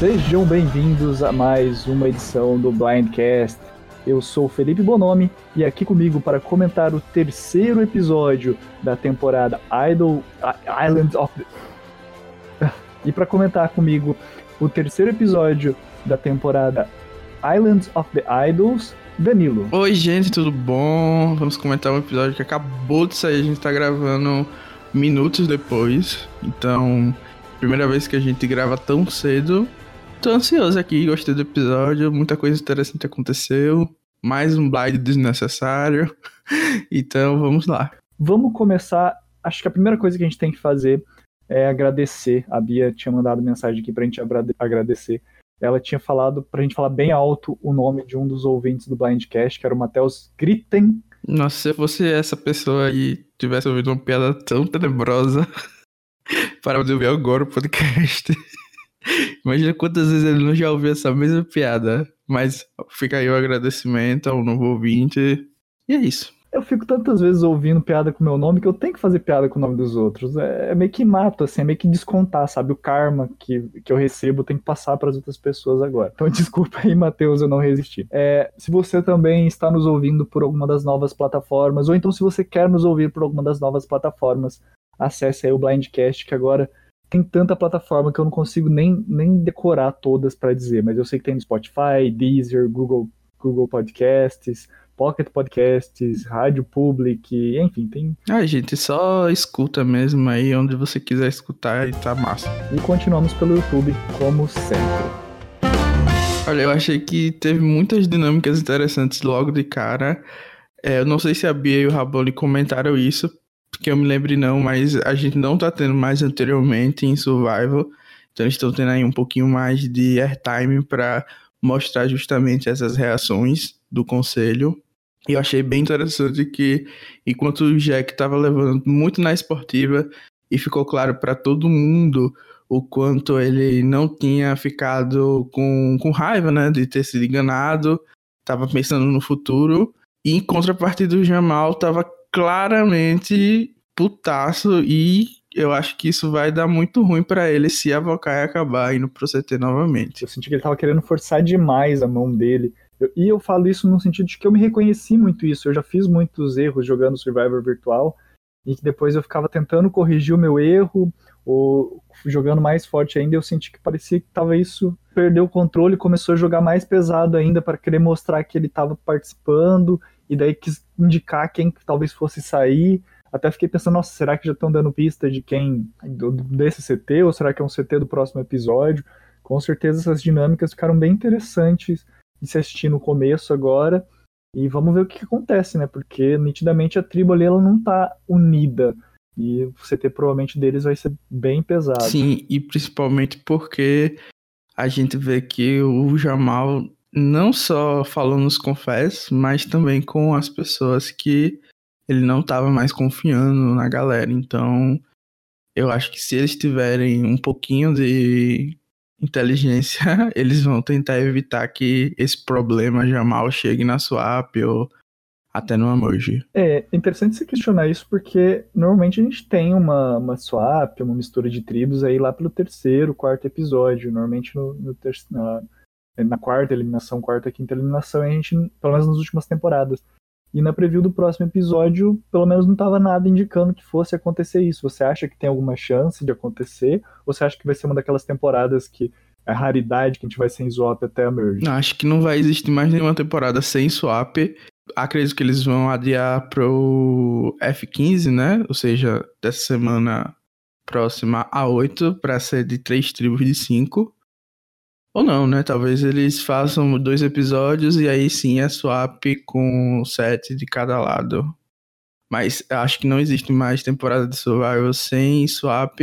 Sejam bem-vindos a mais uma edição do Blindcast. Eu sou Felipe Bonomi e aqui comigo para comentar o terceiro episódio da temporada Idol Islands of the... e para comentar comigo o terceiro episódio da temporada Islands of the Idols, Danilo. Oi, gente, tudo bom? Vamos comentar um episódio que acabou de sair, a gente tá gravando minutos depois. Então, primeira vez que a gente grava tão cedo. Tô ansioso aqui, gostei do episódio, muita coisa interessante aconteceu. Mais um blind desnecessário. então, vamos lá. Vamos começar. Acho que a primeira coisa que a gente tem que fazer é agradecer. A Bia tinha mandado mensagem aqui pra gente agradecer. Ela tinha falado pra gente falar bem alto o nome de um dos ouvintes do Blindcast, que era o Matheus Gritten. Nossa, se fosse essa pessoa e tivesse ouvido uma piada tão tenebrosa, para de ouvir agora o podcast. Imagina quantas vezes ele não já ouviu essa mesma piada. Mas fica aí o agradecimento ao novo ouvinte. E é isso. Eu fico tantas vezes ouvindo piada com o meu nome que eu tenho que fazer piada com o nome dos outros. É, é meio que mato, assim, é meio que descontar, sabe? O karma que, que eu recebo tem que passar para as outras pessoas agora. Então desculpa aí, Matheus, eu não resisti. É, se você também está nos ouvindo por alguma das novas plataformas, ou então se você quer nos ouvir por alguma das novas plataformas, acesse aí o Blindcast, que agora tem tanta plataforma que eu não consigo nem, nem decorar todas para dizer, mas eu sei que tem no Spotify, Deezer, Google, Google Podcasts, Pocket Podcasts, Rádio Public, enfim, tem. Ah, gente, só escuta mesmo aí onde você quiser escutar e tá massa. E continuamos pelo YouTube, como sempre. Olha, eu achei que teve muitas dinâmicas interessantes logo de cara. É, eu não sei se a Bia e o Raboli comentaram isso, que eu me lembre não, mas a gente não tá tendo mais anteriormente em Survival. Então eles estão tendo aí um pouquinho mais de airtime para mostrar justamente essas reações do conselho. E eu achei bem interessante que enquanto o Jack estava levando muito na esportiva e ficou claro para todo mundo o quanto ele não tinha ficado com, com raiva, né, de ter sido enganado, estava pensando no futuro. E em contrapartida, o Jamal estava claramente putaço e eu acho que isso vai dar muito ruim para ele se a Vokai acabar indo pro CT novamente. Eu senti que ele tava querendo forçar demais a mão dele. Eu, e eu falo isso no sentido de que eu me reconheci muito isso. Eu já fiz muitos erros jogando Survivor virtual e que depois eu ficava tentando corrigir o meu erro ou jogando mais forte ainda. Eu senti que parecia que tava isso perdeu o controle, começou a jogar mais pesado ainda para querer mostrar que ele estava participando e daí quis indicar quem talvez fosse sair. Até fiquei pensando, nossa, será que já estão dando pista de quem desse CT ou será que é um CT do próximo episódio? Com certeza essas dinâmicas ficaram bem interessantes de se assistir no começo agora. E vamos ver o que, que acontece, né? Porque nitidamente a tribo ali ela não tá unida. E o CT provavelmente deles vai ser bem pesado. Sim, e principalmente porque a gente vê que o Jamal não só falou nos confessos, mas também com as pessoas que ele não estava mais confiando na galera. Então, eu acho que se eles tiverem um pouquinho de inteligência, eles vão tentar evitar que esse problema Jamal chegue na swap ou até no emoji. É interessante você questionar isso porque normalmente a gente tem uma, uma swap, uma mistura de tribos aí lá pelo terceiro, quarto episódio. Normalmente no, no terceiro na quarta eliminação, quarta, quinta eliminação, a gente, pelo menos nas últimas temporadas. E na preview do próximo episódio, pelo menos não estava nada indicando que fosse acontecer isso. Você acha que tem alguma chance de acontecer? Ou você acha que vai ser uma daquelas temporadas que é raridade, que a gente vai sem swap até a merge? Não, acho que não vai existir mais nenhuma temporada sem swap. Acredito que eles vão adiar pro F15, né? Ou seja, dessa semana próxima a 8, para ser de três tribos de 5. Ou não, né? Talvez eles façam dois episódios e aí sim é swap com sete de cada lado. Mas acho que não existe mais temporada de Survival sem swap.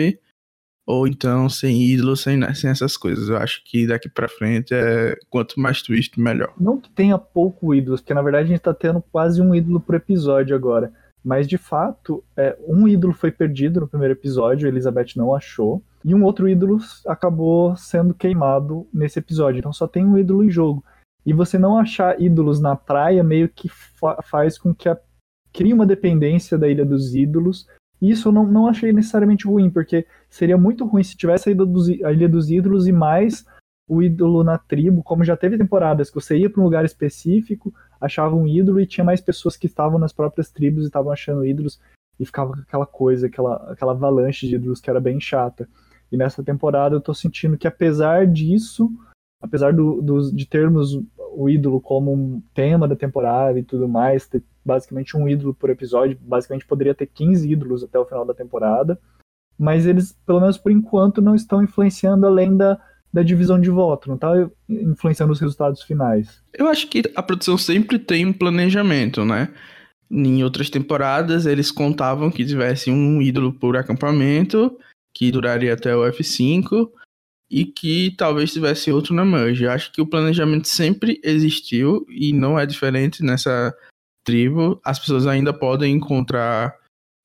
Ou então sem ídolo, sem, sem essas coisas. Eu acho que daqui pra frente é quanto mais twist, melhor. Não que tenha pouco ídolos, porque na verdade a gente tá tendo quase um ídolo por episódio agora. Mas de fato, é, um ídolo foi perdido no primeiro episódio, Elizabeth não achou. E um outro ídolo acabou sendo queimado nesse episódio. Então só tem um ídolo em jogo. E você não achar ídolos na praia meio que fa faz com que a, crie uma dependência da Ilha dos Ídolos. Isso eu não, não achei necessariamente ruim, porque seria muito ruim se tivesse a Ilha dos, a Ilha dos Ídolos e mais o ídolo na tribo, como já teve temporadas que você ia para um lugar específico, achava um ídolo e tinha mais pessoas que estavam nas próprias tribos e estavam achando ídolos e ficava aquela coisa, aquela, aquela avalanche de ídolos que era bem chata. E nessa temporada eu tô sentindo que apesar disso, apesar do, do, de termos o ídolo como um tema da temporada e tudo mais, ter basicamente um ídolo por episódio, basicamente poderia ter 15 ídolos até o final da temporada, mas eles, pelo menos por enquanto, não estão influenciando além da, da divisão de voto, não está influenciando os resultados finais. Eu acho que a produção sempre tem um planejamento, né? Em outras temporadas, eles contavam que tivesse um ídolo por acampamento, que duraria até o F5, e que talvez tivesse outro na. Eu acho que o planejamento sempre existiu e não é diferente nessa tribo. As pessoas ainda podem encontrar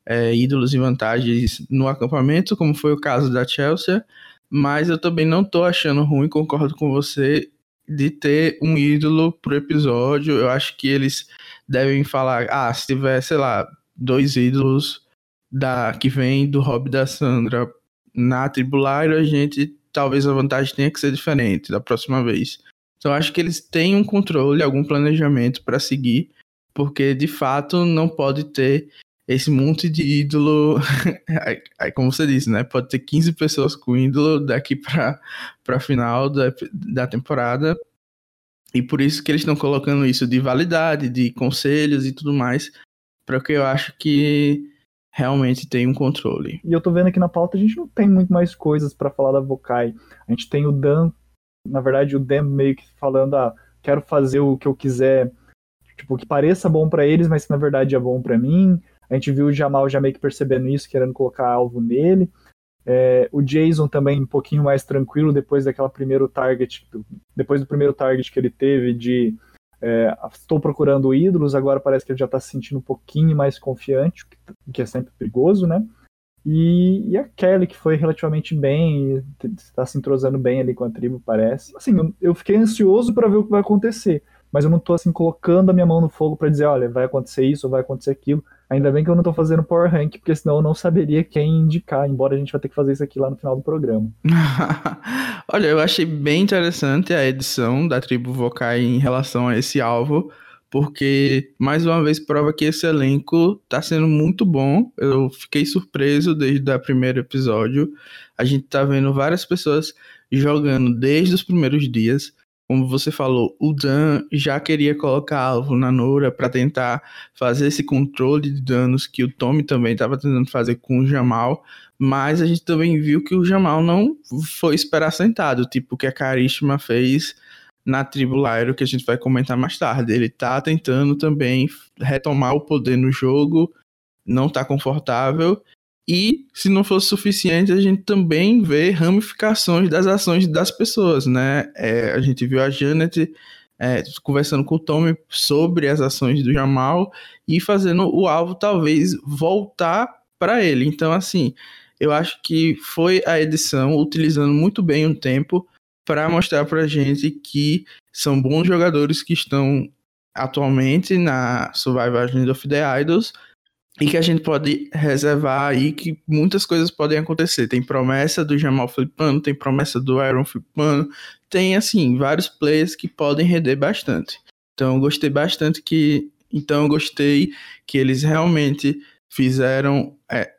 é, ídolos e vantagens no acampamento, como foi o caso da Chelsea, mas eu também não tô achando ruim, concordo com você, de ter um ídolo por episódio. Eu acho que eles devem falar, ah, se tiver, sei lá, dois ídolos da que vem do hobby da Sandra na tribular, a gente talvez a vantagem tenha que ser diferente da próxima vez. Então acho que eles têm um controle, algum planejamento para seguir, porque de fato não pode ter esse monte de ídolo, aí, como você disse, né? Pode ter 15 pessoas com ídolo daqui para para final da, da temporada. E por isso que eles estão colocando isso de validade, de conselhos e tudo mais, para que eu acho que realmente tem um controle. E eu tô vendo aqui na pauta a gente não tem muito mais coisas para falar da Vokai. A gente tem o Dan, na verdade o Dan meio que falando, ah, quero fazer o que eu quiser, tipo, que pareça bom para eles, mas que na verdade é bom para mim. A gente viu o Jamal já meio que percebendo isso, querendo colocar alvo nele. É, o Jason também um pouquinho mais tranquilo depois daquela primeiro target, depois do primeiro target que ele teve de é, estou procurando ídolos, agora parece que ele já está se sentindo um pouquinho mais confiante, o que é sempre perigoso, né? E, e, a Kelly, que foi relativamente bem, está se entrosando bem ali com a tribo, parece. Assim, eu, eu fiquei ansioso para ver o que vai acontecer, mas eu não estou assim colocando a minha mão no fogo para dizer, olha, vai acontecer isso vai acontecer aquilo. Ainda bem que eu não tô fazendo Power Rank, porque senão eu não saberia quem indicar, embora a gente vai ter que fazer isso aqui lá no final do programa. Olha, eu achei bem interessante a edição da tribo Vokai em relação a esse alvo, porque mais uma vez prova que esse elenco tá sendo muito bom. Eu fiquei surpreso desde o primeiro episódio. A gente tá vendo várias pessoas jogando desde os primeiros dias como você falou, o Dan já queria colocar alvo na Nora para tentar fazer esse controle de danos que o Tommy também estava tentando fazer com o Jamal, mas a gente também viu que o Jamal não foi esperar sentado, tipo o que a Karishma fez na tribo Lyro, que a gente vai comentar mais tarde. Ele tá tentando também retomar o poder no jogo, não tá confortável e, se não fosse suficiente, a gente também vê ramificações das ações das pessoas, né? É, a gente viu a Janet é, conversando com o Tommy sobre as ações do Jamal e fazendo o alvo talvez voltar para ele. Então, assim, eu acho que foi a edição utilizando muito bem o tempo para mostrar para gente que são bons jogadores que estão atualmente na Survivor Legend of the Idols e que a gente pode reservar aí que muitas coisas podem acontecer. Tem promessa do Jamal flipando, tem promessa do Aaron flipando, tem assim vários players que podem render bastante. Então gostei bastante que, então gostei que eles realmente fizeram. É,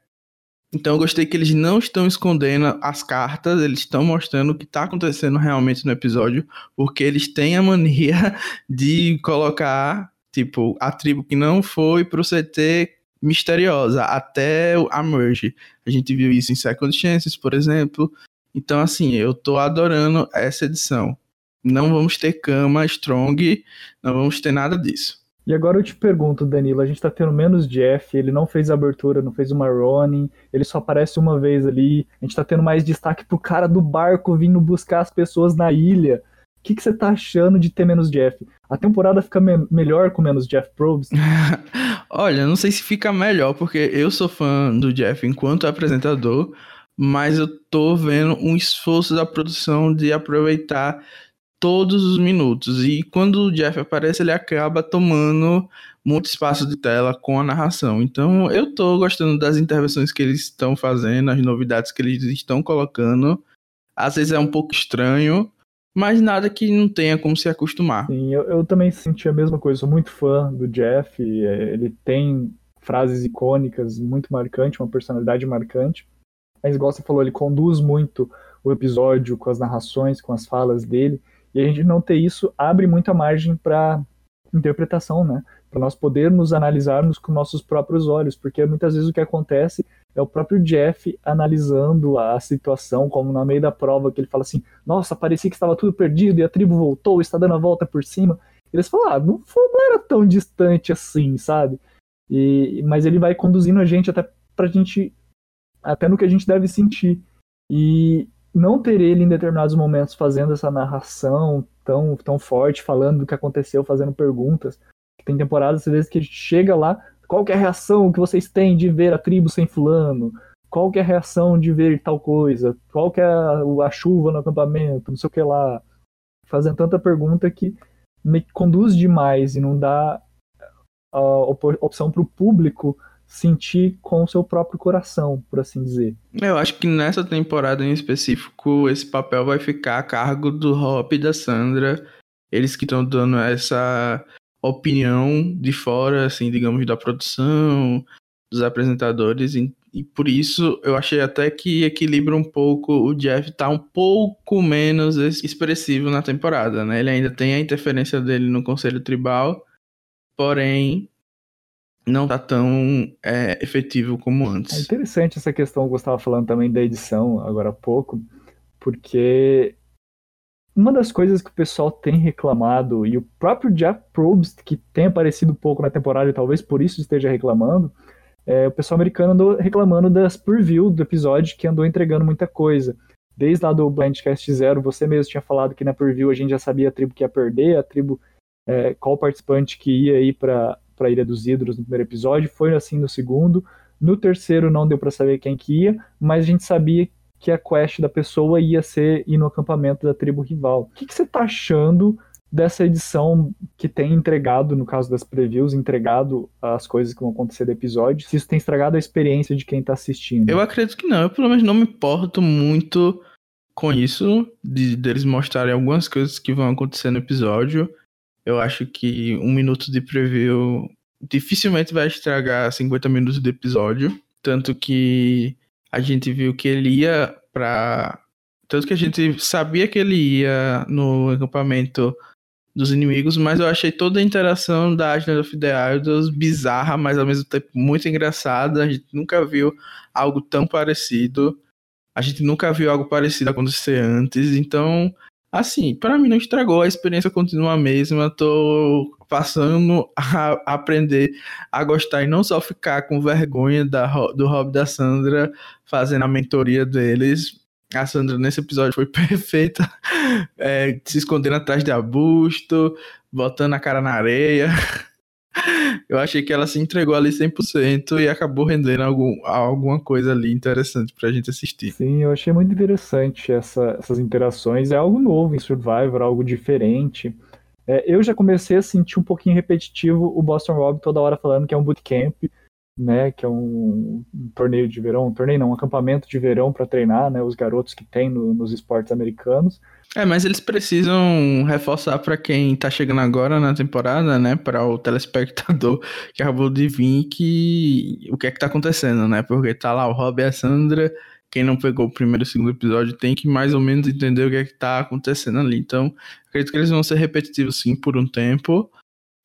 então gostei que eles não estão escondendo as cartas, eles estão mostrando o que está acontecendo realmente no episódio, porque eles têm a mania de colocar tipo a tribo que não foi pro CT misteriosa até a merge. A gente viu isso em Second Chances, por exemplo. Então, assim, eu tô adorando essa edição. Não vamos ter cama strong, não vamos ter nada disso. E agora eu te pergunto, Danilo, a gente tá tendo menos Jeff, ele não fez abertura, não fez uma Ronin, ele só aparece uma vez ali, a gente tá tendo mais destaque pro cara do barco vindo buscar as pessoas na ilha. O que, que você tá achando de ter menos Jeff? A temporada fica me melhor com menos Jeff Probst? Olha, não sei se fica melhor, porque eu sou fã do Jeff enquanto apresentador, mas eu tô vendo um esforço da produção de aproveitar todos os minutos. E quando o Jeff aparece, ele acaba tomando muito espaço de tela com a narração. Então eu tô gostando das intervenções que eles estão fazendo, as novidades que eles estão colocando. Às vezes é um pouco estranho, mas nada que não tenha como se acostumar. Sim, eu, eu também senti a mesma coisa. Sou muito fã do Jeff. É, ele tem frases icônicas, muito marcante, uma personalidade marcante. Mas, igual você falou, ele conduz muito o episódio com as narrações, com as falas dele. E a gente não ter isso abre muita margem para interpretação, né? Para nós podermos analisarmos com nossos próprios olhos, porque muitas vezes o que acontece é o próprio Jeff analisando a situação, como no meio da prova, que ele fala assim: Nossa, parecia que estava tudo perdido e a tribo voltou, está dando a volta por cima. Eles falam: ah, não, foi, não era tão distante assim, sabe? E, mas ele vai conduzindo a gente até pra gente, até no que a gente deve sentir. E não ter ele em determinados momentos fazendo essa narração tão, tão forte, falando do que aconteceu, fazendo perguntas. Tem temporadas, às vezes, que a gente chega lá qual é a reação que vocês têm de ver a tribo sem fulano? Qual é a reação de ver tal coisa? Qual é a, a chuva no acampamento? Não sei o que lá. Fazendo tanta pergunta que me conduz demais e não dá a opção para o público sentir com o seu próprio coração, por assim dizer. Eu acho que nessa temporada em específico, esse papel vai ficar a cargo do Hop e da Sandra. Eles que estão dando essa opinião de fora, assim, digamos, da produção, dos apresentadores, e, e, por isso eu achei até que equilibra um pouco, o Jeff tá um pouco menos expressivo na temporada, né? Ele ainda tem a interferência dele no Conselho Tribal, porém não tá tão é, efetivo como antes. É interessante essa questão que eu estava falando também da edição agora há pouco, porque uma das coisas que o pessoal tem reclamado, e o próprio Jeff Probst, que tem aparecido pouco na temporada e talvez por isso esteja reclamando, é o pessoal americano andou reclamando das preview do episódio, que andou entregando muita coisa. Desde lá do Blindcast Zero, você mesmo tinha falado que na preview a gente já sabia a tribo que ia perder, a tribo, é, qual participante que ia ir para a Ilha dos Ídolos no primeiro episódio, foi assim no segundo. No terceiro não deu para saber quem que ia, mas a gente sabia que a quest da pessoa ia ser ir no acampamento da tribo rival. O que, você tá achando dessa edição que tem entregado, no caso das previews, entregado as coisas que vão acontecer do episódio, se isso tem estragado a experiência de quem tá assistindo? Eu acredito que não, eu pelo menos não me importo muito com isso, de deles mostrarem algumas coisas que vão acontecer no episódio. Eu acho que um minuto de preview dificilmente vai estragar 50 minutos do episódio. Tanto que a gente viu que ele ia para tanto que a gente sabia que ele ia no acampamento dos inimigos, mas eu achei toda a interação da Agent of the Idols bizarra, mas ao mesmo tempo muito engraçada. A gente nunca viu algo tão parecido. A gente nunca viu algo parecido acontecer antes, então Assim, para mim não estragou, a experiência continua a mesma. Tô passando a aprender a gostar e não só ficar com vergonha da, do Rob da Sandra fazendo a mentoria deles. A Sandra nesse episódio foi perfeita, é, se escondendo atrás de arbusto, botando a cara na areia. Eu achei que ela se entregou ali 100% e acabou rendendo algum, alguma coisa ali interessante pra gente assistir. Sim, eu achei muito interessante essa, essas interações. É algo novo em Survivor, algo diferente. É, eu já comecei a sentir um pouquinho repetitivo o Boston Rob toda hora falando que é um bootcamp, né, que é um, um torneio de verão, um torneio não, um acampamento de verão para treinar, né, os garotos que tem no, nos esportes americanos. É, mas eles precisam reforçar para quem tá chegando agora na temporada, né, para o telespectador que acabou de vir que o que é que tá acontecendo, né? Porque tá lá o Rob e a Sandra, quem não pegou o primeiro e segundo episódio tem que mais ou menos entender o que é que tá acontecendo ali. Então, acredito que eles vão ser repetitivos sim por um tempo,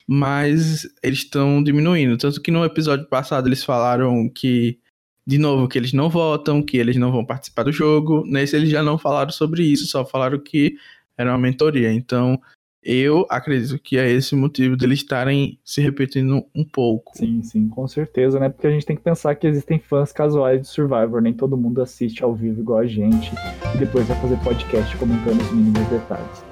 mas eles estão diminuindo, tanto que no episódio passado eles falaram que de novo, que eles não votam, que eles não vão participar do jogo. Nesse eles já não falaram sobre isso, só falaram que era uma mentoria. Então, eu acredito que é esse motivo deles estarem se repetindo um pouco. Sim, sim, com certeza, né? Porque a gente tem que pensar que existem fãs casuais de Survivor, nem todo mundo assiste ao vivo igual a gente e depois vai fazer podcast comentando os mínimos detalhes.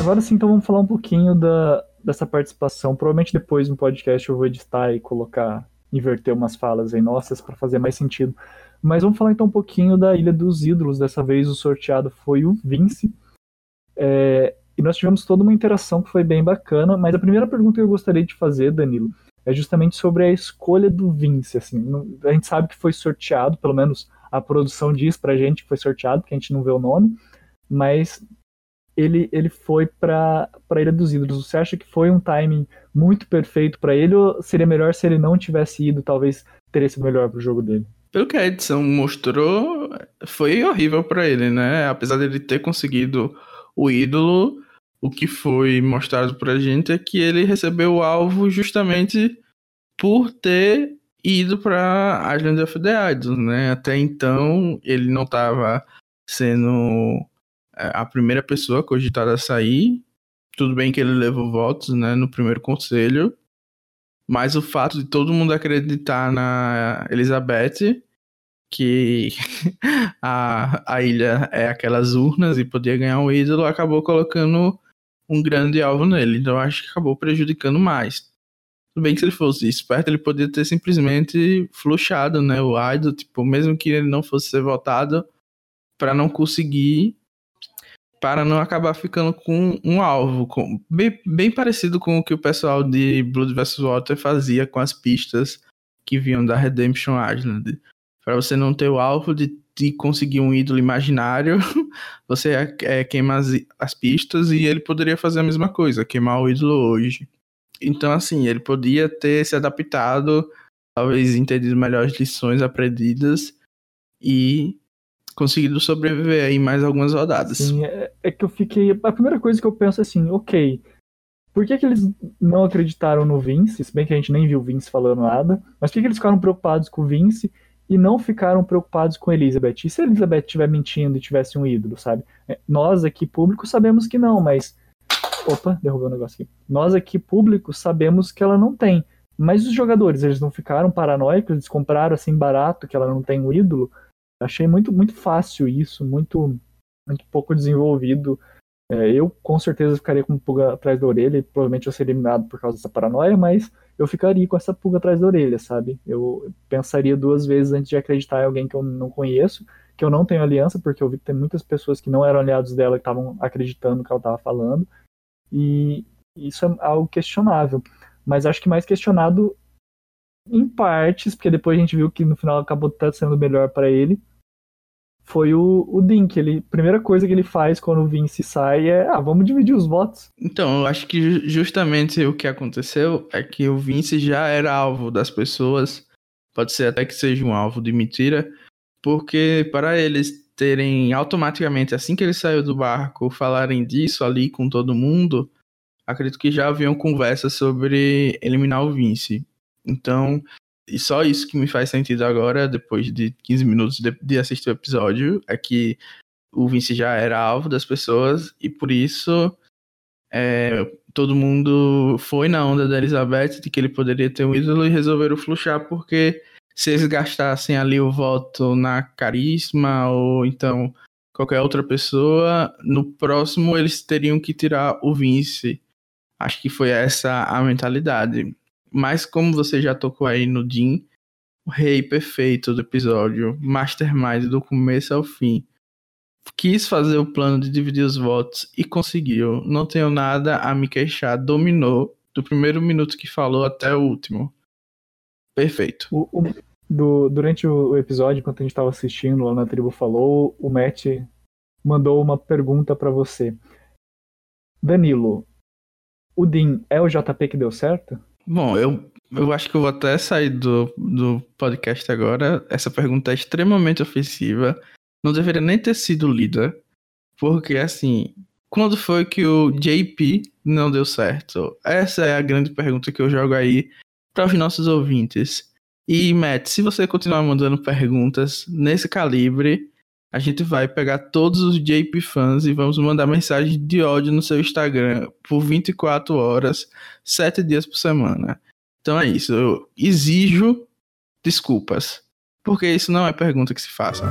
Agora sim, então vamos falar um pouquinho da, dessa participação. Provavelmente depois no podcast eu vou editar e colocar inverter umas falas aí nossas para fazer mais sentido. Mas vamos falar então um pouquinho da Ilha dos Ídolos. Dessa vez o sorteado foi o Vince. É, e nós tivemos toda uma interação que foi bem bacana. Mas a primeira pergunta que eu gostaria de fazer, Danilo, é justamente sobre a escolha do Vince. Assim, a gente sabe que foi sorteado, pelo menos a produção diz pra gente que foi sorteado, porque a gente não vê o nome. Mas ele, ele foi para a Ilha dos Ídolos. Você acha que foi um timing muito perfeito para ele ou seria melhor se ele não tivesse ido? Talvez teria sido melhor para o jogo dele? Pelo que a edição mostrou, foi horrível para ele, né? Apesar dele ter conseguido o ídolo, o que foi mostrado pra gente é que ele recebeu o alvo justamente por ter ido para Island of the Idols, né? Até então ele não estava sendo é, a primeira pessoa cogitada a sair. Tudo bem que ele levou votos, né, no primeiro conselho, mas o fato de todo mundo acreditar na Elizabeth, que a, a ilha é aquelas urnas e podia ganhar um ídolo, acabou colocando um grande alvo nele. Então acho que acabou prejudicando mais. Tudo bem que se ele fosse esperto, ele poderia ter simplesmente flushado, né, o idol, tipo, mesmo que ele não fosse ser votado, para não conseguir para não acabar ficando com um alvo, com, bem, bem parecido com o que o pessoal de Blood vs Water fazia com as pistas que vinham da Redemption Island. Para você não ter o alvo de, de conseguir um ídolo imaginário, você é, queima as, as pistas e ele poderia fazer a mesma coisa, queimar o ídolo hoje. Então, assim, ele podia ter se adaptado, talvez entendido melhores lições aprendidas e conseguido sobreviver aí mais algumas rodadas. Sim, é, é, que eu fiquei. A primeira coisa que eu penso é assim, ok. Por que, que eles não acreditaram no Vince? Se bem que a gente nem viu o Vince falando nada. Mas por que, que eles ficaram preocupados com o Vince e não ficaram preocupados com Elizabeth? E se Elizabeth estiver mentindo e tivesse um ídolo, sabe? É, nós aqui, público, sabemos que não, mas. Opa, derrubei um negócio aqui. Nós aqui, público, sabemos que ela não tem. Mas os jogadores, eles não ficaram paranoicos, eles compraram assim barato que ela não tem um ídolo. Achei muito, muito fácil isso, muito, muito pouco desenvolvido. É, eu com certeza ficaria com pulga atrás da orelha e provavelmente eu seria eliminado por causa dessa paranoia, mas eu ficaria com essa pulga atrás da orelha, sabe? Eu pensaria duas vezes antes de acreditar em alguém que eu não conheço, que eu não tenho aliança, porque eu vi que tem muitas pessoas que não eram aliados dela que estavam acreditando no que ela estava falando, e isso é algo questionável. Mas acho que mais questionado em partes, porque depois a gente viu que no final acabou sendo melhor para ele, foi o, o Dink. Ele, a primeira coisa que ele faz quando o Vince sai é, ah, vamos dividir os votos. Então, eu acho que justamente o que aconteceu é que o Vince já era alvo das pessoas, pode ser até que seja um alvo de mentira, porque para eles terem automaticamente, assim que ele saiu do barco, falarem disso ali com todo mundo, acredito que já haviam conversas sobre eliminar o Vince. Então, e só isso que me faz sentido agora, depois de 15 minutos de, de assistir o episódio, é que o Vince já era alvo das pessoas e por isso é, todo mundo foi na onda da Elizabeth de que ele poderia ter um ídolo e resolveram fluxar porque se eles gastassem ali o voto na Carisma ou então qualquer outra pessoa, no próximo eles teriam que tirar o Vince. Acho que foi essa a mentalidade. Mas como você já tocou aí no Jim, o rei perfeito do episódio, mastermind do começo ao fim, quis fazer o plano de dividir os votos e conseguiu. Não tenho nada a me queixar, dominou do primeiro minuto que falou até o último. Perfeito. O, o, do, durante o episódio, enquanto a gente estava assistindo lá na tribo falou, o Matt mandou uma pergunta para você. Danilo, o Dean é o JP que deu certo? Bom, eu, eu acho que eu vou até sair do, do podcast agora. Essa pergunta é extremamente ofensiva. Não deveria nem ter sido lida. Porque, assim, quando foi que o JP não deu certo? Essa é a grande pergunta que eu jogo aí para os nossos ouvintes. E, Matt, se você continuar mandando perguntas nesse calibre, a gente vai pegar todos os JP fãs e vamos mandar mensagem de ódio no seu Instagram por 24 horas, 7 dias por semana. Então é isso, eu exijo desculpas, porque isso não é pergunta que se faça.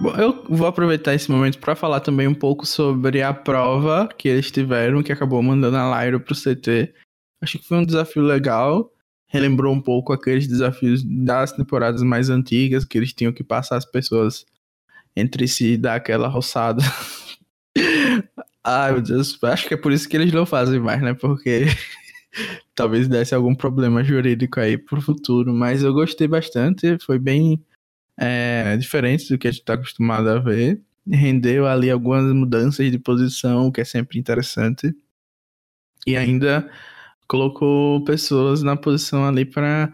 Bom, eu vou aproveitar esse momento para falar também um pouco sobre a prova que eles tiveram, que acabou mandando a Lyra pro CT. Acho que foi um desafio legal relembrou um pouco aqueles desafios das temporadas mais antigas, que eles tinham que passar as pessoas entre si dar aquela roçada. Ai, meu Deus, acho que é por isso que eles não fazem mais, né? Porque talvez desse algum problema jurídico aí pro futuro. Mas eu gostei bastante, foi bem é, diferentes do que a gente está acostumado a ver. Rendeu ali algumas mudanças de posição, o que é sempre interessante. E ainda colocou pessoas na posição ali para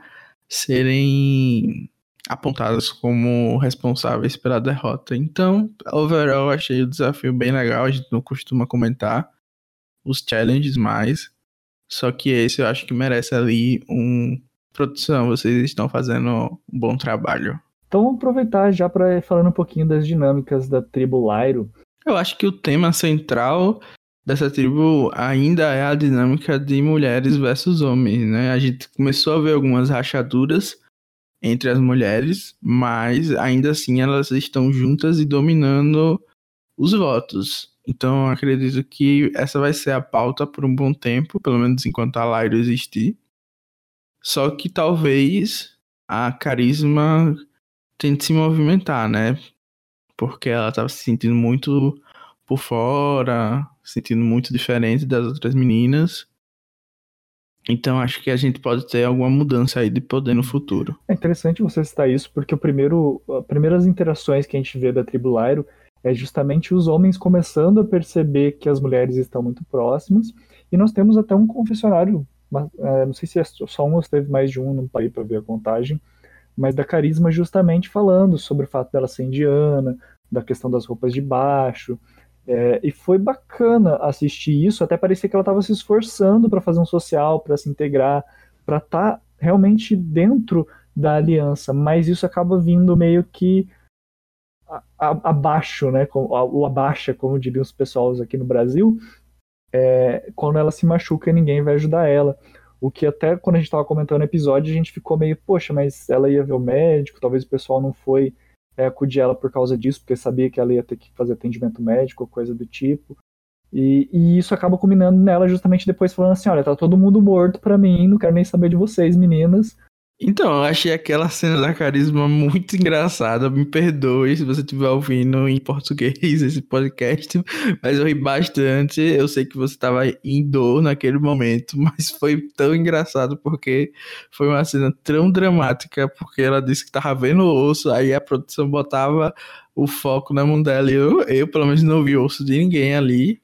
serem apontadas como responsáveis pela derrota. Então, overall, achei o desafio bem legal. A gente não costuma comentar os challenges mais. Só que esse eu acho que merece ali um produção. Vocês estão fazendo um bom trabalho. Então vamos aproveitar já para falando um pouquinho das dinâmicas da tribo Lyro. Eu acho que o tema central dessa tribo ainda é a dinâmica de mulheres versus homens, né? A gente começou a ver algumas rachaduras entre as mulheres, mas ainda assim elas estão juntas e dominando os votos. Então acredito que essa vai ser a pauta por um bom tempo, pelo menos enquanto a Lyra existir. Só que talvez a carisma tente se movimentar, né? Porque ela estava se sentindo muito por fora, sentindo muito diferente das outras meninas. Então acho que a gente pode ter alguma mudança aí de poder no futuro. É interessante você citar isso, porque o primeiro, as primeiras interações que a gente vê da tribo é justamente os homens começando a perceber que as mulheres estão muito próximas. E nós temos até um confessionário, é, não sei se é só um ou se teve mais de um, não parei para ver a contagem, mas da Carisma justamente falando sobre o fato dela ser indiana, da questão das roupas de baixo, é, e foi bacana assistir isso, até parecia que ela estava se esforçando para fazer um social, para se integrar, para estar tá realmente dentro da aliança, mas isso acaba vindo meio que abaixo, né, o abaixa, como diriam os pessoals aqui no Brasil, é, quando ela se machuca ninguém vai ajudar ela. O que até quando a gente estava comentando o episódio, a gente ficou meio, poxa, mas ela ia ver o médico, talvez o pessoal não foi é, acudir ela por causa disso, porque sabia que ela ia ter que fazer atendimento médico, coisa do tipo. E, e, isso acaba culminando nela justamente depois falando assim, olha, tá todo mundo morto pra mim, não quero nem saber de vocês, meninas. Então, eu achei aquela cena da carisma muito engraçada. Me perdoe se você estiver ouvindo em português esse podcast, mas eu ri bastante. Eu sei que você estava em dor naquele momento, mas foi tão engraçado porque foi uma cena tão dramática, porque ela disse que estava vendo o osso, aí a produção botava o foco na mão dela. Eu, eu, pelo menos, não vi osso de ninguém ali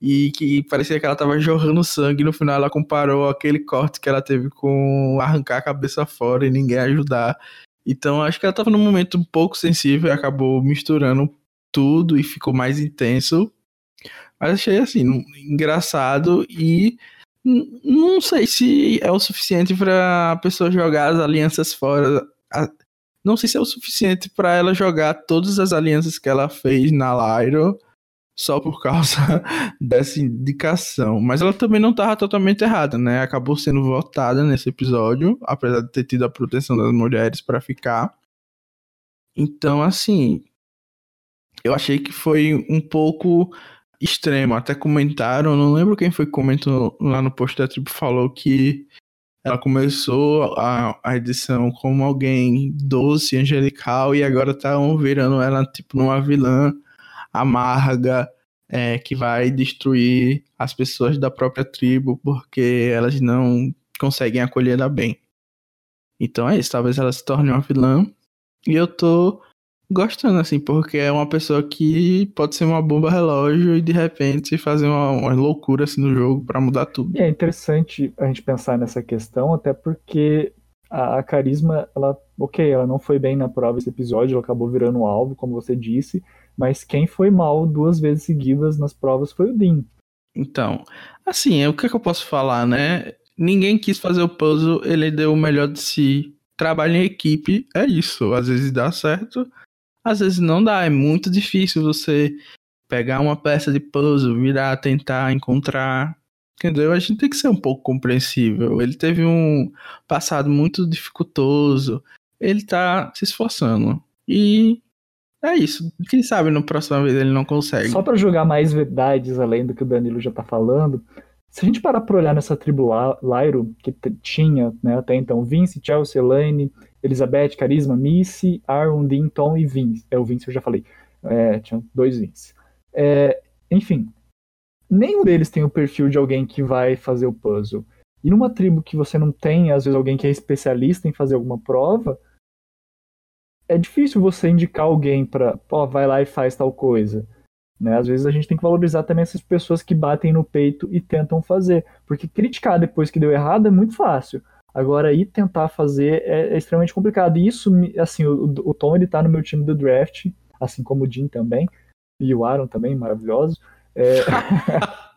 e que parecia que ela tava jorrando sangue. No final, ela comparou aquele corte que ela teve com arrancar a cabeça fora e ninguém ajudar. Então, acho que ela tava num momento um pouco sensível e acabou misturando tudo e ficou mais intenso. Mas achei assim, engraçado e não sei se é o suficiente para a pessoa jogar as alianças fora. Não sei se é o suficiente para ela jogar todas as alianças que ela fez na Lyro só por causa dessa indicação. Mas ela também não estava totalmente errada, né? Acabou sendo votada nesse episódio, apesar de ter tido a proteção das mulheres para ficar. Então, assim, eu achei que foi um pouco extremo. Até comentaram, não lembro quem foi que comentou lá no post da tribo, falou que ela começou a, a edição como alguém doce, angelical, e agora tá virando ela tipo numa vilã amarga, é, que vai destruir as pessoas da própria tribo porque elas não conseguem acolhê-la bem. Então é isso, talvez ela se torne uma vilã. E eu tô gostando, assim, porque é uma pessoa que pode ser uma bomba relógio e de repente fazer uma, uma loucura assim no jogo para mudar tudo. E é interessante a gente pensar nessa questão, até porque a, a Carisma, ela, ok, ela não foi bem na prova esse episódio, ela acabou virando um alvo, como você disse, mas quem foi mal duas vezes seguidas nas provas foi o Dean. Então, assim, o que, é que eu posso falar, né? Ninguém quis fazer o puzzle, ele deu o melhor de si. Trabalho em equipe é isso. Às vezes dá certo, às vezes não dá. É muito difícil você pegar uma peça de puzzle, virar, tentar encontrar. Entendeu? A gente tem que ser um pouco compreensível. Ele teve um passado muito dificultoso. Ele tá se esforçando. E é isso. Quem sabe no próxima vez ele não consegue. Só para jogar mais verdades além do que o Danilo já tá falando, se a gente parar pra olhar nessa tribo Lyro, que tinha né, até então Vince, Chelsea, Elaine, Elizabeth, Carisma, Missy, Aaron, Dean, Tom e Vince. É o Vince eu já falei. É, tinha dois Vince. É, enfim, nenhum deles tem o perfil de alguém que vai fazer o puzzle. E numa tribo que você não tem, às vezes, alguém que é especialista em fazer alguma prova, é difícil você indicar alguém para, ó, vai lá e faz tal coisa. Né? Às vezes a gente tem que valorizar também essas pessoas que batem no peito e tentam fazer. Porque criticar depois que deu errado é muito fácil. Agora, ir tentar fazer é, é extremamente complicado. E isso, assim, o, o, Tom ele tá no meu time do draft, assim como o Jim também, e o Aaron também, maravilhoso. É...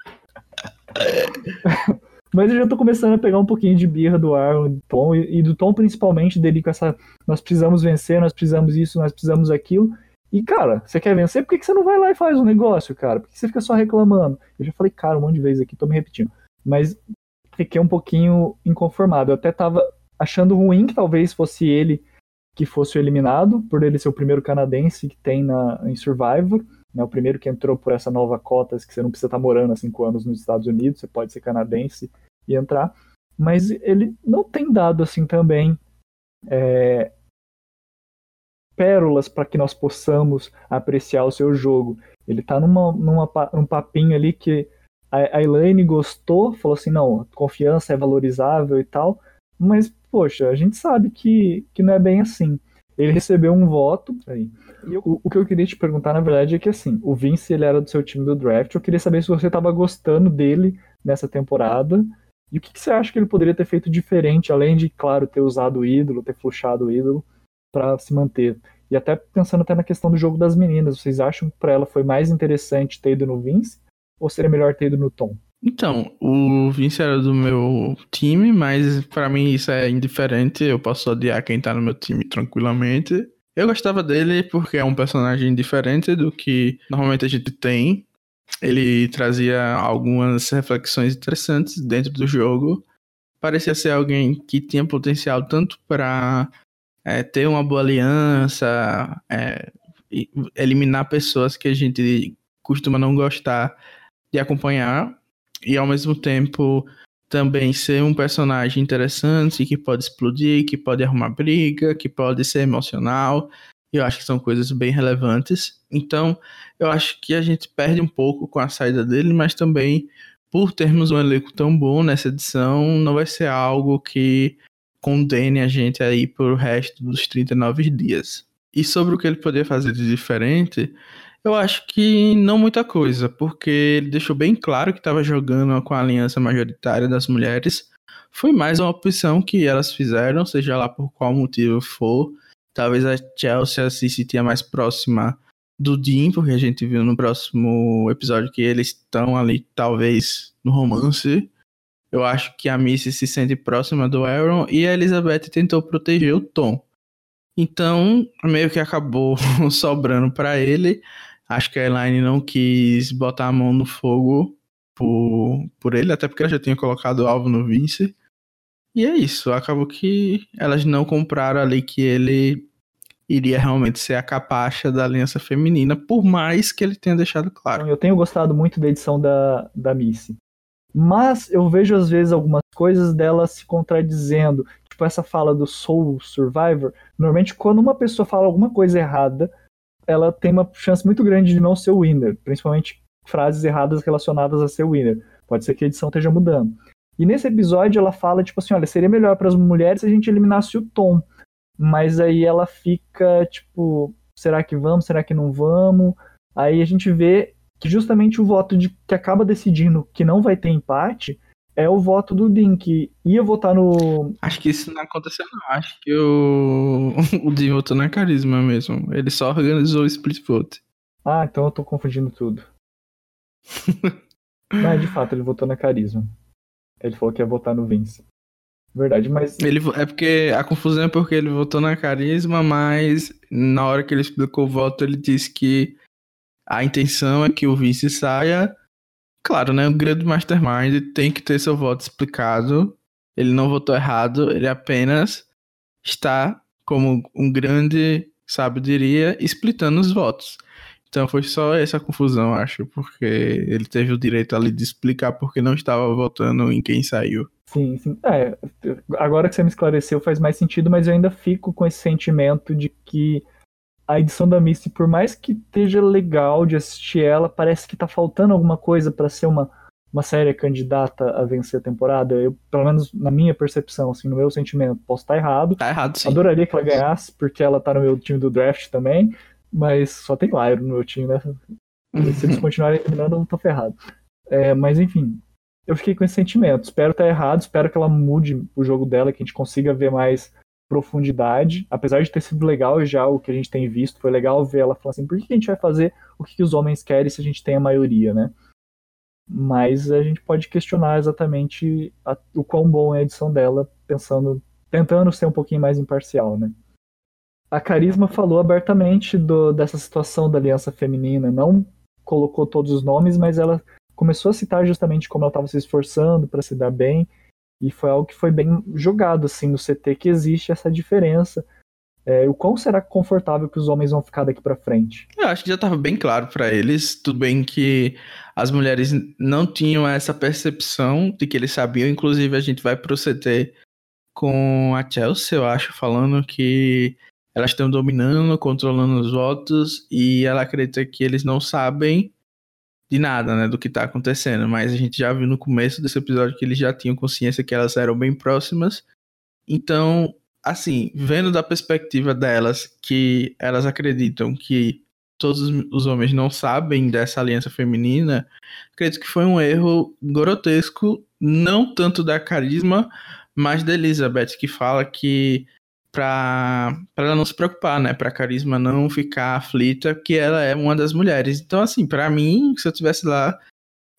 Mas eu já tô começando a pegar um pouquinho de birra do Aaron, do Tom, e, do Tom principalmente dele com essa. Nós precisamos vencer, nós precisamos isso, nós precisamos aquilo. E, cara, você quer vencer? Por que, que você não vai lá e faz um negócio, cara? Por que você fica só reclamando? Eu já falei, cara, um monte de vezes aqui, tô me repetindo. Mas fiquei um pouquinho inconformado. Eu até tava achando ruim que talvez fosse ele que fosse eliminado, por ele ser o primeiro canadense que tem na, em Survivor, né, o primeiro que entrou por essa nova cota, que você não precisa estar morando há cinco anos nos Estados Unidos, você pode ser canadense e entrar. Mas ele não tem dado assim também é, pérolas para que nós possamos apreciar o seu jogo. Ele está numa, numa, num papinho ali que a, a Elaine gostou, falou assim, não, confiança é valorizável e tal, mas, poxa, a gente sabe que, que não é bem assim. Ele recebeu um voto. Aí. O, o, que eu queria te perguntar, na verdade, é que assim, o Vince ele era do seu time do draft. Eu queria saber se você estava gostando dele nessa temporada. E o que, que, você acha que ele poderia ter feito diferente, além de, claro, ter usado o ídolo, ter flushado o ídolo, para se manter? E até pensando até na questão do jogo das meninas, vocês acham que para ela foi mais interessante ter ido no Vince ou seria melhor ter ido no Tom? Então, o Vince era do meu time, mas para mim isso é indiferente. Eu posso odiar quem tá no meu time tranquilamente. Eu gostava dele porque é um personagem diferente do que normalmente a gente tem. Ele trazia algumas reflexões interessantes dentro do jogo. Parecia ser alguém que tinha potencial tanto para é, ter uma boa aliança, é, eliminar pessoas que a gente costuma não gostar de acompanhar e ao mesmo tempo também ser um personagem interessante que pode explodir, que pode arrumar briga, que pode ser emocional. Eu acho que são coisas bem relevantes. Então, eu acho que a gente perde um pouco com a saída dele, mas também por termos um elenco tão bom nessa edição, não vai ser algo que condene a gente aí por o resto dos 39 dias. E sobre o que ele poderia fazer de diferente, eu acho que não muita coisa, porque ele deixou bem claro que estava jogando com a aliança majoritária das mulheres. Foi mais uma opção que elas fizeram, seja lá por qual motivo for. Talvez a Chelsea se sentia mais próxima do Dean, porque a gente viu no próximo episódio que eles estão ali, talvez, no romance. Eu acho que a Missy se sente próxima do Aaron e a Elizabeth tentou proteger o Tom. Então, meio que acabou sobrando para ele. Acho que a Elaine não quis botar a mão no fogo por, por ele, até porque ela já tinha colocado o alvo no Vince. E é isso, acabou que elas não compraram ali que ele iria realmente ser a capacha da aliança feminina, por mais que ele tenha deixado claro. Eu tenho gostado muito da edição da, da Missy. Mas eu vejo às vezes algumas coisas dela se contradizendo. Tipo, essa fala do Soul Survivor. Normalmente, quando uma pessoa fala alguma coisa errada, ela tem uma chance muito grande de não ser o winner, principalmente frases erradas relacionadas a ser o winner. Pode ser que a edição esteja mudando. E nesse episódio ela fala, tipo assim, olha, seria melhor para as mulheres se a gente eliminasse o Tom. Mas aí ela fica, tipo, será que vamos, será que não vamos? Aí a gente vê que justamente o voto de que acaba decidindo que não vai ter empate é o voto do Din, que ia votar no. Acho que isso não aconteceu, não. Acho que o, o Din votou na carisma mesmo. Ele só organizou o split vote. Ah, então eu tô confundindo tudo. mas de fato, ele votou na carisma. Ele falou que ia votar no Vince. Verdade, mas. Ele, é porque a confusão é porque ele votou na carisma, mas na hora que ele explicou o voto, ele disse que a intenção é que o Vince saia Claro, né? O grande mastermind tem que ter seu voto explicado. Ele não votou errado, ele apenas está, como um grande sábio diria, splitando os votos. Então foi só essa confusão, acho, porque ele teve o direito ali de explicar porque não estava votando em quem saiu. Sim, sim. É, agora que você me esclareceu faz mais sentido, mas eu ainda fico com esse sentimento de que a edição da Misty, por mais que esteja legal de assistir ela, parece que tá faltando alguma coisa para ser uma, uma série candidata a vencer a temporada. Eu, pelo menos na minha percepção, assim, no meu sentimento, posso estar errado. Tá errado, sim. Adoraria que ela ganhasse, porque ela tá no meu time do draft também, mas só tem Lyro no meu time, né? Se eles continuarem eliminando, eu não tô ferrado. É, mas enfim, eu fiquei com esse sentimento. Espero estar errado, espero que ela mude o jogo dela, que a gente consiga ver mais profundidade. Apesar de ter sido legal já o que a gente tem visto, foi legal ver ela falar assim: por que a gente vai fazer o que os homens querem se a gente tem a maioria, né? Mas a gente pode questionar exatamente a, o quão bom é a edição dela, pensando, tentando ser um pouquinho mais imparcial, né? A Carisma falou abertamente do, dessa situação da aliança feminina, não colocou todos os nomes, mas ela começou a citar justamente como ela estava se esforçando para se dar bem e foi algo que foi bem jogado assim no CT que existe essa diferença. É, o quão será confortável que os homens vão ficar daqui para frente? Eu acho que já estava bem claro para eles. Tudo bem que as mulheres não tinham essa percepção de que eles sabiam. Inclusive, a gente vai pro CT com a Chelsea, eu acho, falando que elas estão dominando, controlando os votos e ela acredita que eles não sabem de nada, né, do que tá acontecendo, mas a gente já viu no começo desse episódio que eles já tinham consciência que elas eram bem próximas. Então, assim, vendo da perspectiva delas que elas acreditam que todos os homens não sabem dessa aliança feminina, acredito que foi um erro grotesco, não tanto da carisma, mas da Elizabeth, que fala que para ela não se preocupar, né? Para Carisma não ficar aflita, que ela é uma das mulheres. Então, assim, para mim, se eu tivesse lá,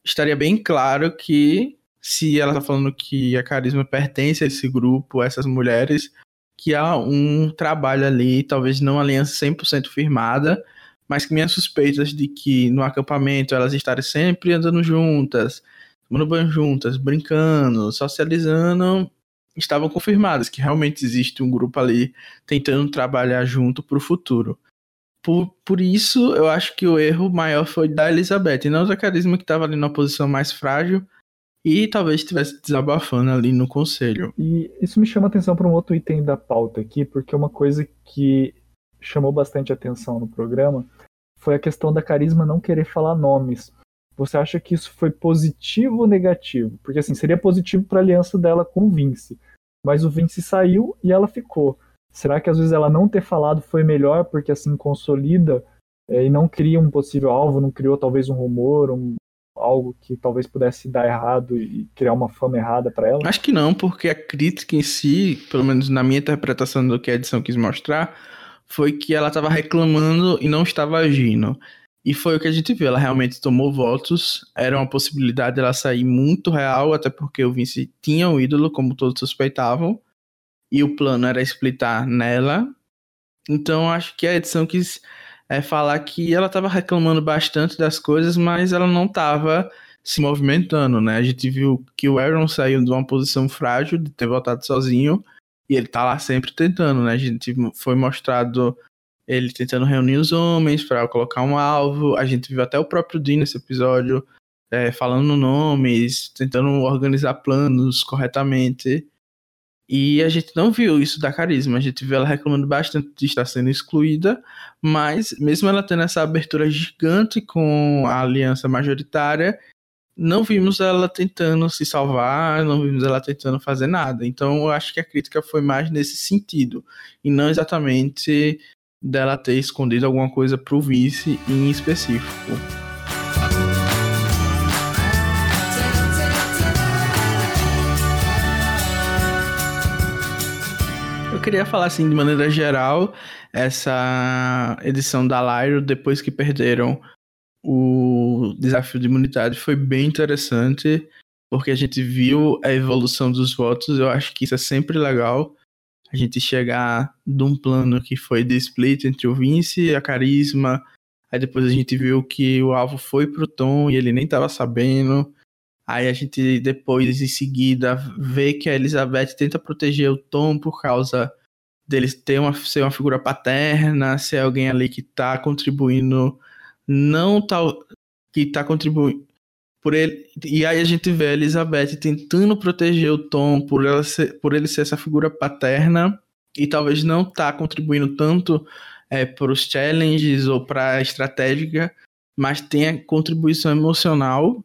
estaria bem claro que se ela tá falando que a Carisma pertence a esse grupo, a essas mulheres, que há um trabalho ali, talvez não aliança 100% firmada, mas que minhas suspeitas de que no acampamento elas estarem sempre andando juntas, tomando banho juntas, brincando, socializando, estavam confirmadas, que realmente existe um grupo ali tentando trabalhar junto para o futuro. Por, por isso, eu acho que o erro maior foi da Elizabeth, e não da Carisma, que estava ali numa posição mais frágil e talvez estivesse desabafando ali no conselho. E isso me chama atenção para um outro item da pauta aqui, porque uma coisa que chamou bastante atenção no programa foi a questão da Carisma não querer falar nomes. Você acha que isso foi positivo ou negativo? Porque assim, seria positivo para a aliança dela com o Vince, mas o Vince saiu e ela ficou. Será que às vezes ela não ter falado foi melhor porque assim consolida é, e não cria um possível alvo, não criou talvez um rumor, um, algo que talvez pudesse dar errado e criar uma fama errada para ela? Acho que não, porque a crítica em si, pelo menos na minha interpretação do que a edição quis mostrar, foi que ela estava reclamando e não estava agindo. E foi o que a gente viu, ela realmente tomou votos, era uma possibilidade dela sair muito real, até porque o Vince tinha um ídolo, como todos suspeitavam, e o plano era splitar nela. Então acho que a edição quis é, falar que ela estava reclamando bastante das coisas, mas ela não estava se movimentando, né? A gente viu que o Aaron saiu de uma posição frágil, de ter voltado sozinho, e ele tá lá sempre tentando, né? A gente foi mostrado ele tentando reunir os homens para colocar um alvo. A gente viu até o próprio Dean nesse episódio é, falando nomes, tentando organizar planos corretamente. E a gente não viu isso da Carisma. A gente viu ela reclamando bastante de estar sendo excluída, mas mesmo ela tendo essa abertura gigante com a aliança majoritária, não vimos ela tentando se salvar, não vimos ela tentando fazer nada. Então eu acho que a crítica foi mais nesse sentido, e não exatamente dela ter escondido alguma coisa pro vice em específico. Eu queria falar assim de maneira geral, essa edição da Lyro, depois que perderam o desafio de imunidade, foi bem interessante, porque a gente viu a evolução dos votos, eu acho que isso é sempre legal a gente chegar de um plano que foi de split entre o Vince e a Carisma. Aí depois a gente viu que o alvo foi pro Tom e ele nem tava sabendo. Aí a gente depois, em seguida, vê que a Elizabeth tenta proteger o Tom por causa dele ter uma, ser uma figura paterna, ser alguém ali que tá contribuindo, não tal, que tá contribuindo, por ele e aí a gente vê a Elizabeth tentando proteger o Tom por, ela ser, por ele ser essa figura paterna e talvez não tá contribuindo tanto é, para os challenges ou para a estratégica, mas tem a contribuição emocional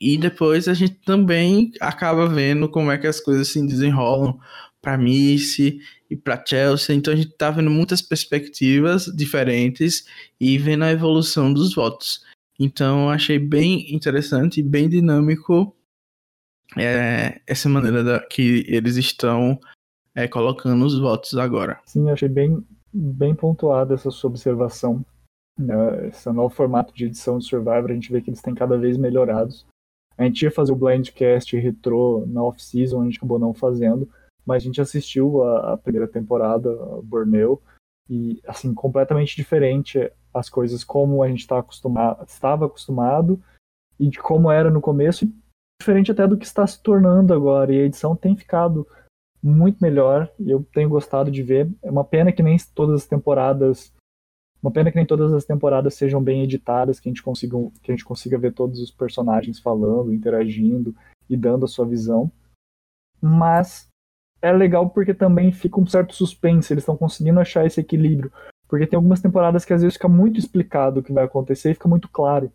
E depois a gente também acaba vendo como é que as coisas se desenrolam para Missy e para Chelsea. Então a gente tá vendo muitas perspectivas diferentes e vendo a evolução dos votos. Então achei bem interessante e bem dinâmico é, essa maneira da, que eles estão é, colocando os votos agora. Sim, achei bem, bem pontuada essa sua observação. Né? Esse novo formato de edição de Survivor, a gente vê que eles têm cada vez melhorados. A gente ia fazer o Blindcast retrô na off-season, a gente acabou não fazendo, mas a gente assistiu a, a primeira temporada, a Borneo, e assim, completamente diferente as coisas como a gente tá acostumado, estava acostumado e de como era no começo, diferente até do que está se tornando agora. E a edição tem ficado muito melhor e eu tenho gostado de ver. É uma pena que nem todas as temporadas, uma pena que nem todas as temporadas sejam bem editadas, que a gente consiga, que a gente consiga ver todos os personagens falando, interagindo e dando a sua visão. Mas é legal porque também fica um certo suspense, eles estão conseguindo achar esse equilíbrio. Porque tem algumas temporadas que às vezes fica muito explicado o que vai acontecer e fica muito claro.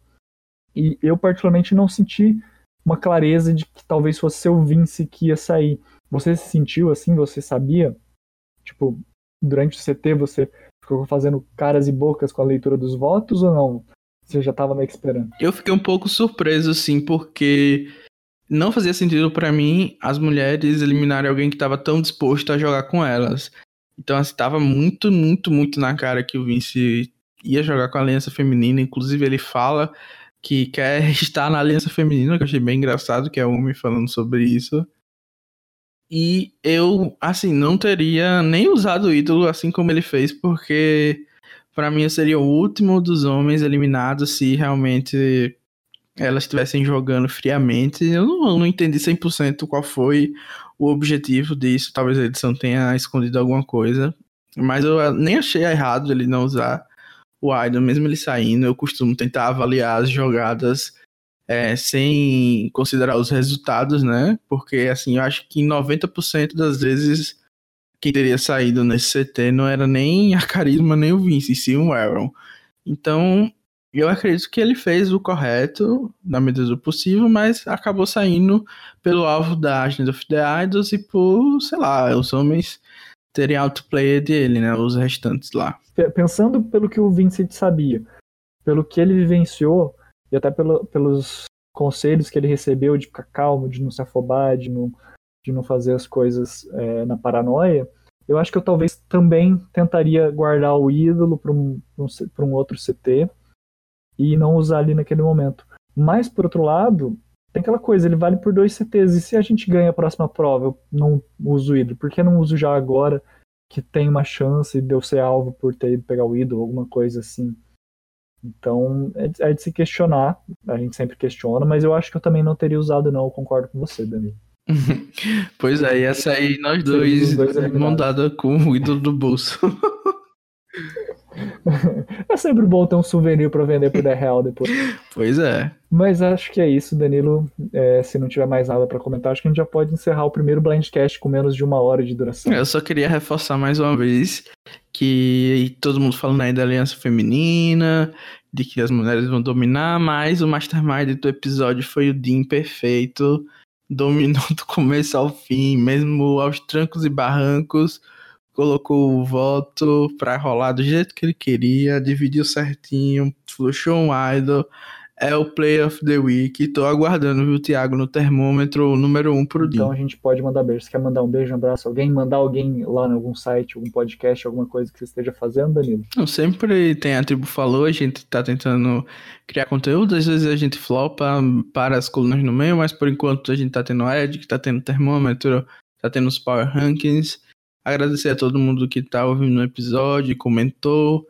E eu, particularmente, não senti uma clareza de que talvez fosse seu Vince que ia sair. Você se sentiu assim? Você sabia? Tipo, durante o CT você ficou fazendo caras e bocas com a leitura dos votos ou não? Você já tava meio que esperando? Eu fiquei um pouco surpreso, assim, porque não fazia sentido para mim as mulheres eliminarem alguém que estava tão disposto a jogar com elas. Então, assim, tava muito, muito, muito na cara que o Vince ia jogar com a aliança feminina. Inclusive, ele fala que quer estar na aliança feminina, que eu achei bem engraçado, que é o homem falando sobre isso. E eu, assim, não teria nem usado o ídolo assim como ele fez, porque para mim eu seria o último dos homens eliminados se realmente elas estivessem jogando friamente. Eu não, eu não entendi 100% qual foi o objetivo disso. Talvez a edição tenha escondido alguma coisa. Mas eu nem achei errado ele não usar o Idol, mesmo ele saindo. Eu costumo tentar avaliar as jogadas é, sem considerar os resultados, né? Porque, assim, eu acho que em 90% das vezes quem teria saído nesse CT não era nem a Carisma nem o Vince, sim o Aaron. Então, eu acredito que ele fez o correto, na medida do possível, mas acabou saindo pelo alvo da Agenda of the Idols e por, sei lá, os homens terem outplayer dele, né? Os restantes lá. Pensando pelo que o Vincent sabia, pelo que ele vivenciou, e até pelo, pelos conselhos que ele recebeu de ficar calmo, de não se afobar, de não, de não fazer as coisas é, na paranoia, eu acho que eu talvez também tentaria guardar o ídolo para um, um, um outro CT e não usar ali naquele momento. Mas, por outro lado, tem aquela coisa, ele vale por dois CTs. E se a gente ganha a próxima prova, eu não uso o ídolo? Por que não uso já agora que tem uma chance de eu ser alvo por ter ido pegar o ídolo, alguma coisa assim? Então, é de, é de se questionar. A gente sempre questiona, mas eu acho que eu também não teria usado, não. Eu concordo com você, Danilo. pois é, ia sair nós dois, dois mão dada com o ídolo do bolso. é sempre bom ter um souvenir para vender por 10 real depois. Pois é. Mas acho que é isso, Danilo. É, se não tiver mais nada para comentar, acho que a gente já pode encerrar o primeiro Blindcast com menos de uma hora de duração. Eu só queria reforçar mais uma vez que todo mundo falando aí da aliança feminina, de que as mulheres vão dominar, mas o mastermind do episódio foi o Dean perfeito, dominou do começo ao fim, mesmo aos trancos e barrancos colocou o voto pra rolar do jeito que ele queria, dividiu certinho, flushou um idol. É o Play of the Week. Tô aguardando, viu, Thiago, no termômetro número 1 um pro dia. Então a gente pode mandar beijo. Você quer mandar um beijo, um abraço? Alguém? Mandar alguém lá em algum site, algum podcast, alguma coisa que você esteja fazendo, Danilo? Não, sempre tem a tribo falou, a gente tá tentando criar conteúdo. Às vezes a gente flopa para as colunas no meio, mas por enquanto a gente tá tendo Ed, tá tendo termômetro, tá tendo os Power Rankings. Agradecer a todo mundo que tá ouvindo o episódio, comentou.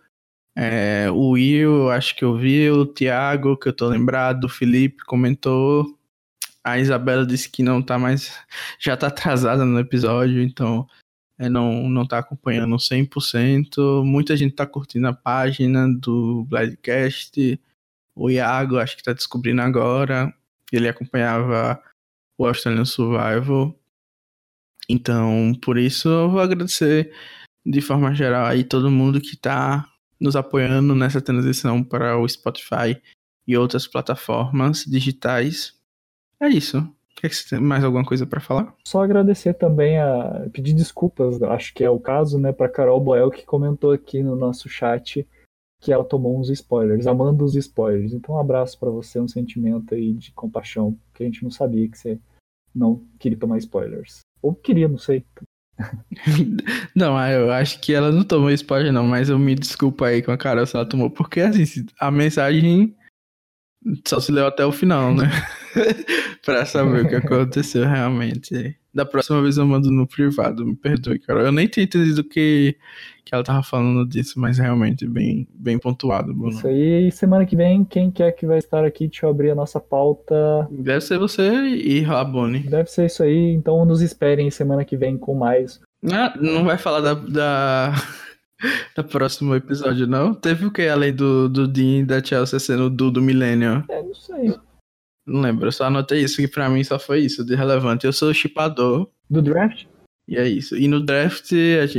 É, o Will, acho que ouviu. O Thiago, que eu tô lembrado. O Felipe comentou. A Isabela disse que não tá mais. Já tá atrasada no episódio, então é, não, não tá acompanhando 100%. Muita gente tá curtindo a página do Bladcast. O Iago, acho que tá descobrindo agora. Ele acompanhava o Australian Survival. Então, por isso eu vou agradecer de forma geral aí todo mundo que está nos apoiando nessa transição para o Spotify e outras plataformas digitais. É isso. Quer que você tem mais alguma coisa para falar? Só agradecer também a pedir desculpas, acho que é o caso, né, para Carol Boel que comentou aqui no nosso chat que ela tomou uns spoilers, amando os spoilers. Então um abraço para você, um sentimento aí de compaixão, que a gente não sabia que você não queria tomar spoilers. Ou queria, não sei. não, eu acho que ela não tomou spoiler não, mas eu me desculpo aí com a Carol se ela tomou, porque assim, a mensagem só se leu até o final, né? pra saber o que aconteceu realmente. Da próxima vez eu mando no privado, me perdoe, cara. Eu nem tinha entendido que, que ela tava falando disso, mas realmente bem, bem pontuado, Bruno. Isso aí, semana que vem, quem quer que vai estar aqui? Deixa eu abrir a nossa pauta. Deve ser você e Rabone. Deve ser isso aí, então nos esperem semana que vem com mais. Ah, não vai falar da... da próximo episódio, não? Teve o que além do, do Dean e da Chelsea sendo o do do Millennium? É, não sei. Não lembro, eu só anotei isso, que pra mim só foi isso, de relevante. Eu sou chipador. Do draft? E é isso. E no draft,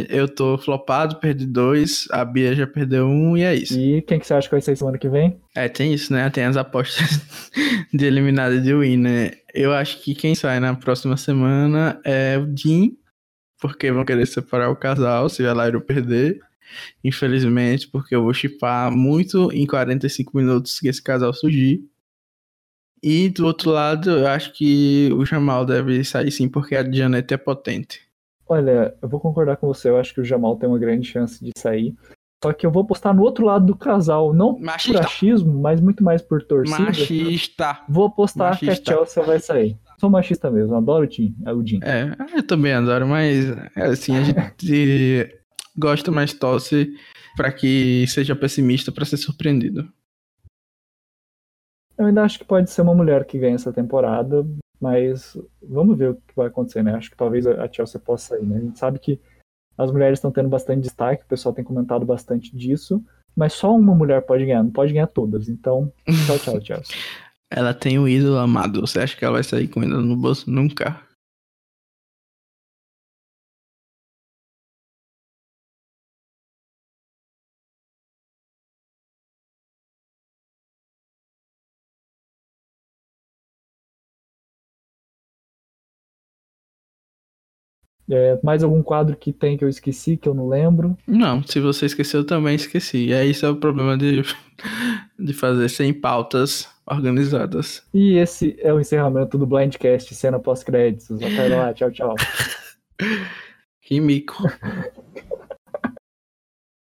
eu tô flopado, perdi dois, a Bia já perdeu um, e é isso. E quem que você acha que vai ser semana que vem? É, tem isso, né? Tem as apostas de eliminada de win, né? Eu acho que quem sai na próxima semana é o Dean, porque vão querer separar o casal se a Lyro perder. Infelizmente, porque eu vou chipar muito em 45 minutos que esse casal surgir. E do outro lado, eu acho que o Jamal deve sair sim, porque a Janet é potente. Olha, eu vou concordar com você, eu acho que o Jamal tem uma grande chance de sair. Só que eu vou postar no outro lado do casal, não Machista. por achismo, mas muito mais por torcida. Machista. Vou postar Machista. que a Chelsea vai sair. Sou machista mesmo, adoro o Tim, é o Jim. É, eu também adoro, mas é assim, a gente gosta, mas torce para que seja pessimista para ser surpreendido. Eu ainda acho que pode ser uma mulher que ganha essa temporada, mas vamos ver o que vai acontecer, né? Acho que talvez a Chelsea possa sair, né? A gente sabe que as mulheres estão tendo bastante destaque, o pessoal tem comentado bastante disso, mas só uma mulher pode ganhar, não pode ganhar todas. Então, tchau, tchau, Chelsea. ela tem um ídolo amado, você acha que ela vai sair com ele no bolso? Nunca. É, mais algum quadro que tem que eu esqueci, que eu não lembro? Não, se você esqueceu, eu também esqueci. E aí, esse é o problema de, de fazer sem pautas organizadas. E esse é o encerramento do Blindcast, cena pós-créditos. Até lá, tchau, tchau. que mico.